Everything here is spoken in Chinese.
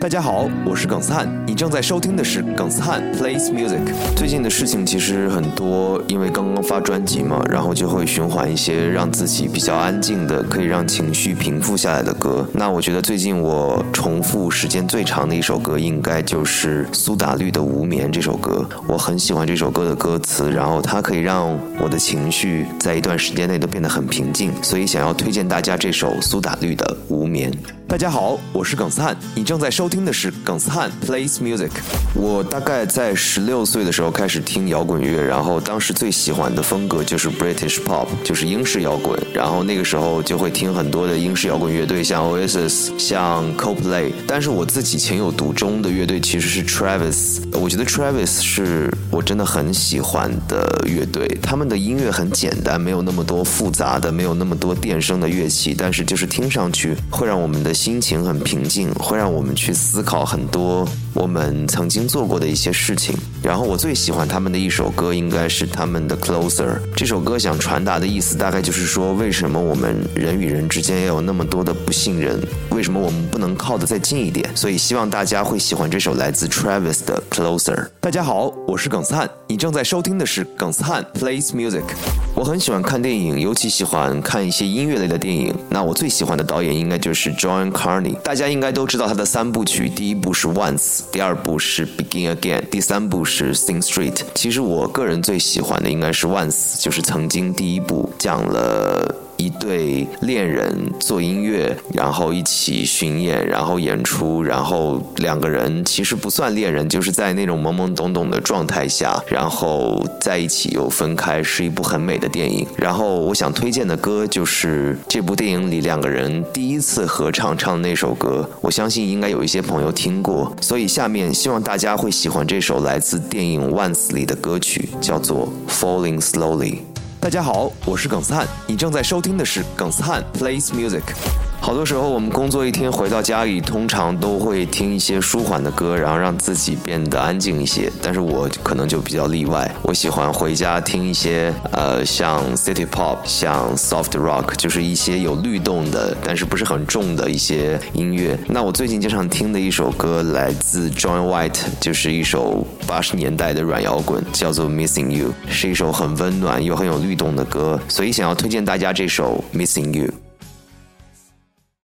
大家好，我是耿斯汉，你正在收听的是耿斯汉 plays music。最近的事情其实很多，因为刚刚发专辑嘛，然后就会循环一些让自己比较安静的，可以让情绪平复下来的歌。那我觉得最近我重复时间最长的一首歌，应该就是苏打绿的《无眠》这首歌。我很喜欢这首歌的歌词，然后它可以让我的情绪在一段时间内都变得很平静，所以想要推荐大家这首苏打绿的《无眠》。大家好，我是耿斯汉，你正在收听的是耿斯汉 plays music。我大概在十六岁的时候开始听摇滚乐，然后当时最喜欢的风格就是 British pop，就是英式摇滚。然后那个时候就会听很多的英式摇滚乐队，像 Oasis、像 Coldplay。但是我自己情有独钟的乐队其实是 Travis。我觉得 Travis 是我真的很喜欢的乐队。他们的音乐很简单，没有那么多复杂的，没有那么多电声的乐器，但是就是听上去会让我们的。心情很平静，会让我们去思考很多我们曾经做过的一些事情。然后我最喜欢他们的一首歌，应该是他们的《Closer》。这首歌想传达的意思，大概就是说，为什么我们人与人之间要有那么多的不信任？为什么我们不能靠得再近一点？所以希望大家会喜欢这首来自 Travis 的《Closer》。大家好，我是耿斯汉，你正在收听的是耿斯汉 Plays Music。我很喜欢看电影，尤其喜欢看一些音乐类的电影。那我最喜欢的导演应该就是 John Carney。大家应该都知道他的三部曲，第一部是 Once，第二部是 Begin Again，第三部是 Sing Street。其实我个人最喜欢的应该是 Once，就是曾经第一部讲了。一对恋人做音乐，然后一起巡演，然后演出，然后两个人其实不算恋人，就是在那种懵懵懂懂的状态下，然后在一起又分开，是一部很美的电影。然后我想推荐的歌就是这部电影里两个人第一次合唱唱的那首歌，我相信应该有一些朋友听过，所以下面希望大家会喜欢这首来自电影《Once》里的歌曲，叫做《Falling Slowly》。大家好，我是耿斯汉，你正在收听的是耿斯汉 plays music。好多时候，我们工作一天回到家里，通常都会听一些舒缓的歌，然后让自己变得安静一些。但是我可能就比较例外，我喜欢回家听一些呃，像 city pop，像 soft rock，就是一些有律动的，但是不是很重的一些音乐。那我最近经常听的一首歌来自 John White，就是一首八十年代的软摇滚，叫做 Missing You，是一首很温暖又很有律动的歌，所以想要推荐大家这首 Missing You。